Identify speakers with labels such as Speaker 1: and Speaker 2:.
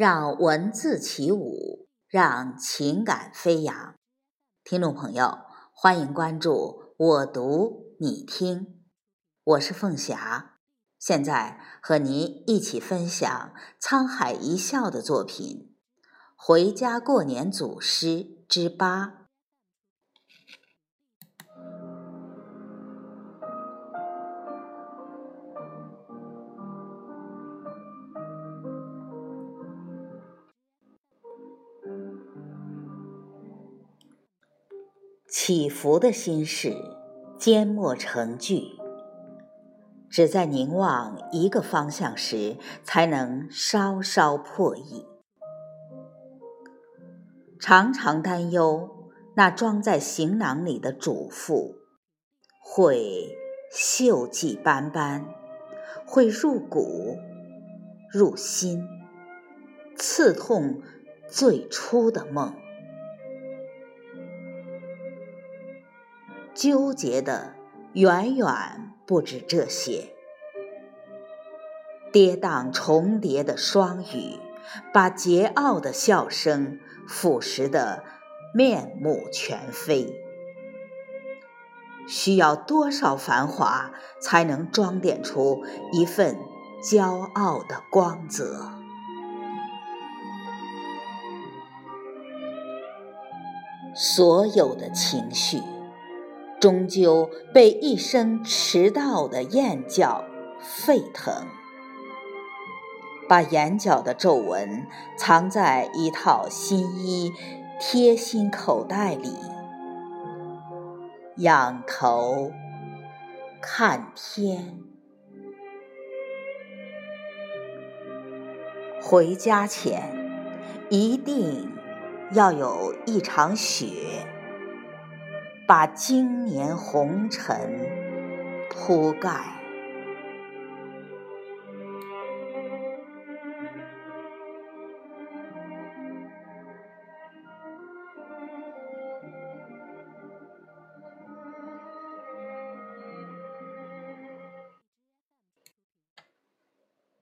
Speaker 1: 让文字起舞，让情感飞扬。听众朋友，欢迎关注我读你听，我是凤霞，现在和您一起分享沧海一笑的作品《回家过年组诗》之八。起伏的心事，缄默成句，只在凝望一个方向时，才能稍稍破译。常常担忧那装在行囊里的嘱咐，会锈迹斑斑，会入骨入心，刺痛最初的梦。纠结的远远不止这些，跌宕重叠的双语，把桀骜的笑声腐蚀得面目全非。需要多少繁华，才能装点出一份骄傲的光泽？所有的情绪。终究被一声迟到的雁叫沸腾，把眼角的皱纹藏在一套新衣贴心口袋里，仰头看天。回家前一定要有一场雪。把今年红尘铺盖。